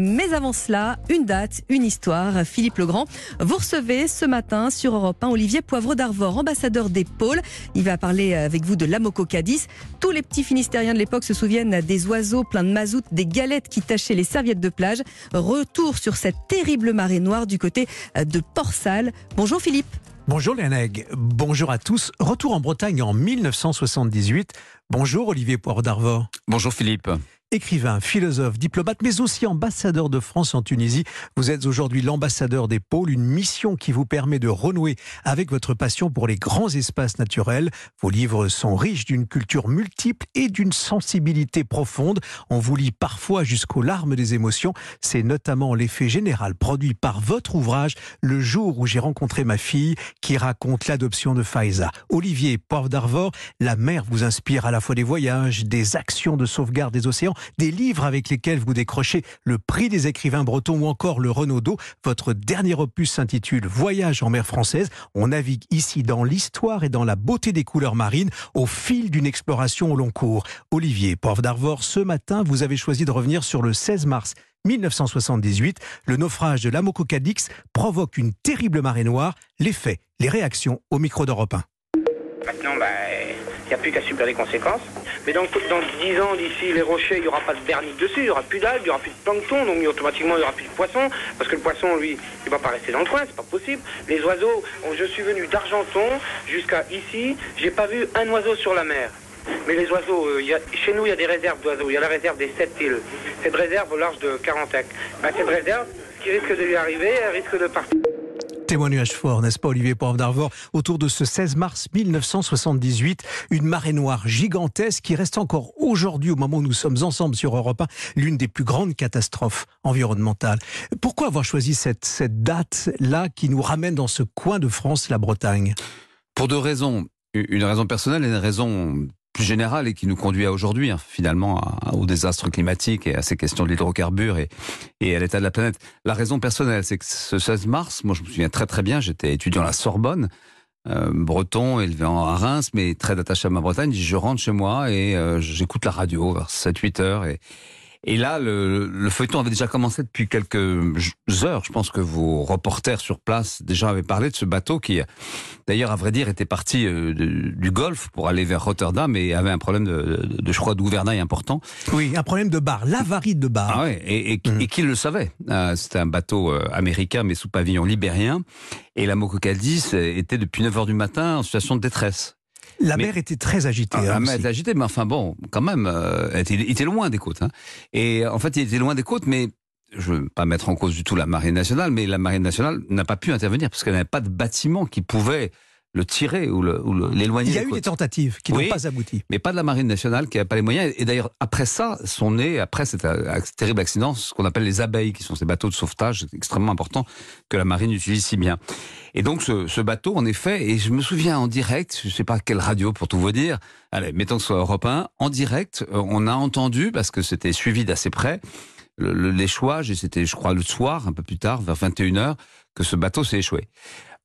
Mais avant cela, une date, une histoire. Philippe Legrand, vous recevez ce matin sur Europe 1 Olivier Poivre d'Arvor, ambassadeur des pôles. Il va parler avec vous de l'Amoco Cadiz. Tous les petits Finistériens de l'époque se souviennent des oiseaux pleins de mazout, des galettes qui tachaient les serviettes de plage. Retour sur cette terrible marée noire du côté de Port-Salle. Bonjour Philippe. Bonjour Léoneg, bonjour à tous. Retour en Bretagne en 1978. Bonjour Olivier Poivre d'Arvor. Bonjour Philippe. Écrivain, philosophe, diplomate, mais aussi ambassadeur de France en Tunisie, vous êtes aujourd'hui l'ambassadeur des pôles, une mission qui vous permet de renouer avec votre passion pour les grands espaces naturels. Vos livres sont riches d'une culture multiple et d'une sensibilité profonde. On vous lit parfois jusqu'aux larmes des émotions. C'est notamment l'effet général produit par votre ouvrage Le jour où j'ai rencontré ma fille qui raconte l'adoption de Faiza. Olivier Poivre d'Arvor, la mer vous inspire à la fois des voyages, des actions de sauvegarde des océans, des livres avec lesquels vous décrochez le prix des écrivains bretons ou encore le Renaudot. Votre dernier opus s'intitule Voyage en mer française. On navigue ici dans l'histoire et dans la beauté des couleurs marines au fil d'une exploration au long cours. Olivier Poivre d'Arvor, ce matin, vous avez choisi de revenir sur le 16 mars 1978. Le naufrage de l'Amoco Cadix provoque une terrible marée noire. Les faits, les réactions au micro d'Europe 1. Maintenant, bah, il n'y a plus qu'à subir les conséquences. Mais donc, dans 10 ans, d'ici les rochers, il n'y aura pas de vernis dessus, il n'y aura plus d'algues, il n'y aura plus de plancton, donc automatiquement, il n'y aura plus de poisson, parce que le poisson, lui, il ne va pas rester dans le coin, c'est pas possible. Les oiseaux, je suis venu d'Argenton jusqu'à ici, j'ai pas vu un oiseau sur la mer. Mais les oiseaux, euh, chez nous, il y a des réserves d'oiseaux. Il y a la réserve des sept îles. Cette réserve au large de Carantec. Ben, cette réserve, ce qui risque de lui arriver, elle risque de partir. Témoignage fort, n'est-ce pas, Olivier Poivre d'Arvor Autour de ce 16 mars 1978, une marée noire gigantesque qui reste encore aujourd'hui, au moment où nous sommes ensemble sur Europe 1, l'une des plus grandes catastrophes environnementales. Pourquoi avoir choisi cette, cette date-là qui nous ramène dans ce coin de France, la Bretagne? Pour deux raisons. Une raison personnelle et une raison plus et qui nous conduit à aujourd'hui, hein, finalement, au désastre climatique et à ces questions de l'hydrocarbure et, et à l'état de la planète. La raison personnelle, c'est que ce 16 mars, moi je me souviens très très bien, j'étais étudiant à la Sorbonne, euh, breton, élevé à Reims, mais très attaché à ma Bretagne. Je rentre chez moi et euh, j'écoute la radio vers 7-8 heures et, et là, le, le, feuilleton avait déjà commencé depuis quelques heures. Je pense que vos reporters sur place déjà avaient parlé de ce bateau qui, d'ailleurs, à vrai dire, était parti euh, du Golfe pour aller vers Rotterdam et avait un problème de, de, de je crois, de gouvernail important. Oui, un problème de bar, l'avarie de bar. Ah ouais, et, et, mmh. et qui le savait euh, C'était un bateau euh, américain, mais sous pavillon libérien. Et la Mococadis était depuis 9 heures du matin en situation de détresse. La mais, mer était très agitée. Ah, la hein, mer était agitée, mais enfin bon, quand même, euh, était, il était loin des côtes. Hein. Et en fait, il était loin des côtes, mais je ne veux pas mettre en cause du tout la marine nationale, mais la marine nationale n'a pas pu intervenir parce qu'elle n'avait pas de bâtiment qui pouvait le tirer ou l'éloigner. Il y a eu des tentatives qui oui, n'ont pas abouti. Mais pas de la marine nationale qui n'a pas les moyens. Et d'ailleurs, après ça, sont nés, après cet terrible accident, ce qu'on appelle les abeilles, qui sont ces bateaux de sauvetage extrêmement importants que la marine utilise si bien. Et donc, ce, ce bateau, en effet, et je me souviens en direct, je ne sais pas quelle radio pour tout vous dire, allez, mettons que ce soit Europe 1, en direct, on a entendu, parce que c'était suivi d'assez près, l'échouage, et c'était, je crois, le soir, un peu plus tard, vers 21h, que ce bateau s'est échoué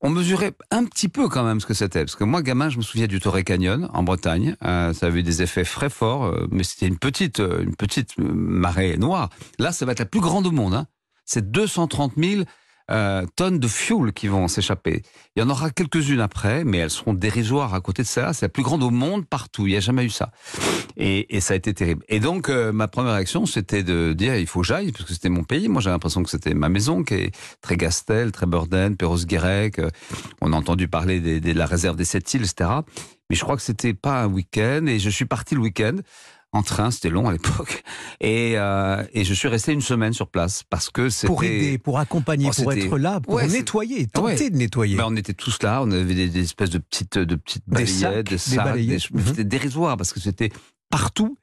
on mesurait un petit peu quand même ce que c'était. Parce que moi, gamin, je me souviens du Torrey Canyon en Bretagne. Euh, ça avait des effets très forts, euh, mais c'était une petite, euh, une petite marée noire. Là, ça va être la plus grande au monde. Hein. C'est 230 000 euh, tonnes de fuel qui vont s'échapper. Il y en aura quelques-unes après, mais elles seront dérisoires à côté de ça. C'est la plus grande au monde partout. Il n'y a jamais eu ça. Et, ça a été terrible. Et donc, euh, ma première réaction, c'était de dire il faut que j'aille, parce que c'était mon pays. Moi, j'ai l'impression que c'était ma maison, qui est très Gastel, très Burden, Perros-Guirec. Euh, on a entendu parler de la réserve des sept îles, etc. Mais je crois que c'était pas un week-end. Et je suis parti le week-end en train, c'était long à l'époque, et, euh, et je suis resté une semaine sur place parce que c'était pour aider, pour accompagner, oh, pour être là, pour ouais, nettoyer, tenter ouais. de nettoyer. Ben, on était tous là, on avait des, des, espèces de petites, de petites balayettes, des sacs, des, sacs, des, mmh. c'était dérisoire parce que c'était partout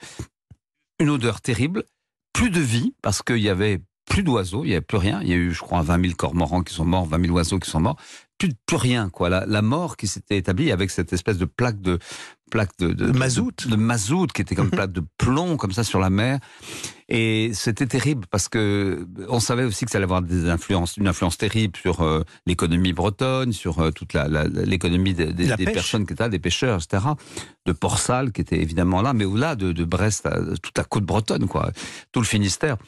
une odeur terrible, plus de vie parce qu'il y avait plus d'oiseaux, il n'y avait plus rien. Il y a eu, je crois, 20 000 cormorans qui sont morts, 20 000 oiseaux qui sont morts. Plus, plus rien, quoi. La, la mort qui s'était établie avec cette espèce de plaque de plaque de, de, de mazout, de, de, mazout qui était comme plaque de plomb comme ça sur la mer. Et c'était terrible parce que on savait aussi que ça allait avoir des influences, une influence terrible sur euh, l'économie bretonne, sur euh, toute l'économie des, des personnes qui étaient là, des pêcheurs, etc. De Port-Salle qui était évidemment là, mais au-delà de, de, Brest, toute la côte bretonne, quoi, tout le Finistère.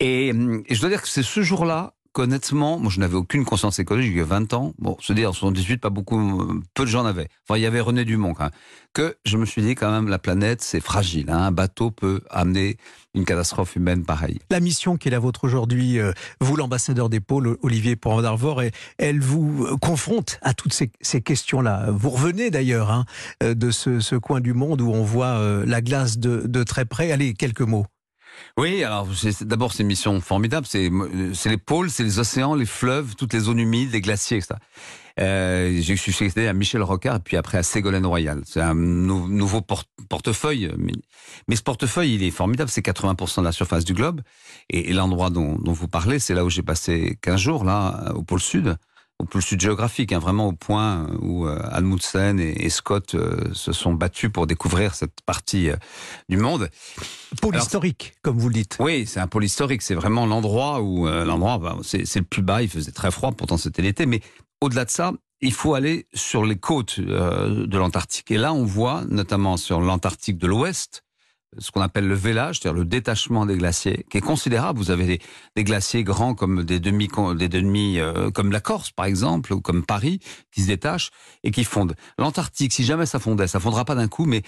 Et, et je dois dire que c'est ce jour-là honnêtement, moi je n'avais aucune conscience écologique il y a 20 ans. Bon, se dire en 78, pas beaucoup, peu de gens n'avaient. Enfin, il y avait René Dumont quand même. Que je me suis dit quand même, la planète c'est fragile. Hein. Un bateau peut amener une catastrophe humaine pareille. La mission qui est la vôtre aujourd'hui, euh, vous l'ambassadeur des pôles, Olivier Poirot elle vous confronte à toutes ces, questions-là. Vous revenez d'ailleurs hein, euh, de ce, coin du monde où on voit euh, la glace de très près. Allez, quelques mots. Oui, alors d'abord c'est une mission formidable. C'est les pôles, c'est les océans, les fleuves, toutes les zones humides, les glaciers, etc. Euh, J'ai succédé à Michel Rocard et puis après à Ségolène Royal. C'est un nouveau portefeuille. Mais, ce portefeuille, il est formidable. C'est 80% de la surface du globe. Et, l'endroit dont, dont, vous parlez, c'est là où j'ai passé 15 jours, là, au pôle sud au plus sud géographique, hein, vraiment au point où euh, Almundsen et, Scott euh, se sont battus pour découvrir cette partie euh, du monde. Pôle historique, comme vous le dites. Oui, c'est un pôle historique. C'est vraiment l'endroit où l'endroit, bah, c'est le plus bas. Il faisait très froid, pourtant c'était l'été. Mais au-delà de ça, il faut aller sur les côtes de l'Antarctique. Et là, on voit, notamment sur l'Antarctique de l'Ouest, ce qu'on appelle le vélage, c'est-à-dire le détachement des glaciers, qui est considérable. Vous avez des, glaciers grands comme des demi, des demi euh, comme la Corse par exemple, ou comme Paris, qui se détachent et qui fondent. L'Antarctique, si jamais ça fondait, ça fondra pas d'un coup, mais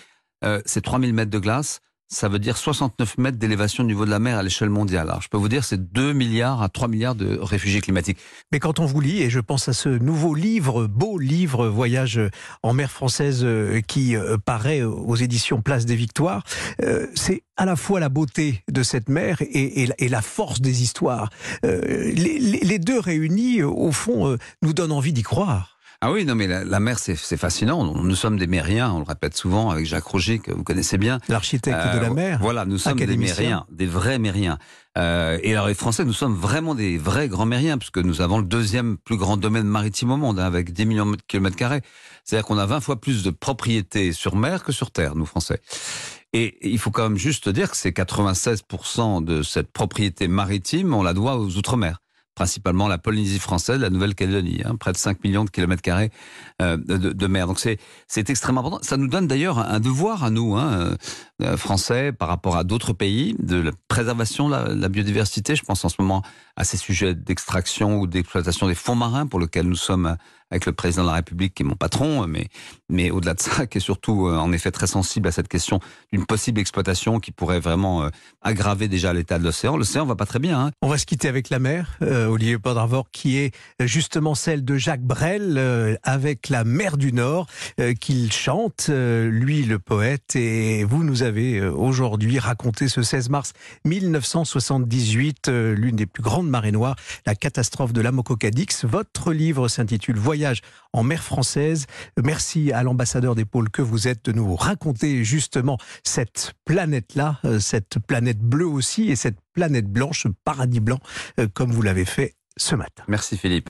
euh, c'est 3000 mètres de glace ça veut dire 69 mètres d'élévation du niveau de la mer à l'échelle mondiale. Alors, je peux vous dire, c'est 2 milliards à 3 milliards de réfugiés climatiques. Mais quand on vous lit, et je pense à ce nouveau livre, beau livre, Voyage en mer française, euh, qui euh, paraît aux éditions Place des Victoires, euh, c'est à la fois la beauté de cette mer et, la force des histoires. les, deux réunis, au fond, nous donnent envie d'y croire. Ah oui, non, mais la, mer, c'est fascinant. Nous sommes des mériens, on le répète souvent avec Jacques Roger, que vous connaissez bien. L'architecte de la euh, mer. Voilà, nous sommes des mériens, des vrais mériens. Euh, et alors les Français, nous sommes vraiment des vrais grands mériens, puisque nous avons le deuxième plus grand domaine maritime au monde, hein, avec 10 millions de kilomètres carrés. C'est-à-dire qu'on a 20 fois plus de propriétés sur mer que sur terre, nous Français. Et il faut quand même juste dire que c'est 96% de cette propriété maritime, on la doit aux Outre-mer principalement la Polynésie française, la Nouvelle-Calédonie, hein, près de 5 millions de kilomètres carrés euh, de, mer. Donc c'est extrêmement important. Ça nous donne d'ailleurs un devoir à nous, hein, euh, euh, français, par rapport à d'autres pays, de la préservation de la, biodiversité. Je pense en ce moment à ces sujets d'extraction ou d'exploitation des fonds marins, pour lesquels nous sommes avec le président de la République qui est mon patron, mais, mais au-delà de ça, qui est surtout euh, en effet très sensible à cette question d'une possible exploitation qui pourrait vraiment euh, aggraver déjà l'état de l'océan. L'océan va pas très bien. Hein. On va se quitter avec la mer, euh, Olivier Podravor, qui est justement celle de Jacques Brel, avec la mer du Nord, qu'il chante, lui le poète, et vous nous avez aujourd'hui raconté ce 16 mars 1978, l'une des plus grandes marées noires, la catastrophe de l'Amococadix. Votre livre s'intitule Voyage en mer française. Merci à l'ambassadeur des pôles que vous êtes de nous raconter justement cette planète-là, euh, cette planète bleue aussi, et cette planète blanche, paradis blanc, euh, comme vous l'avez fait ce matin. Merci Philippe.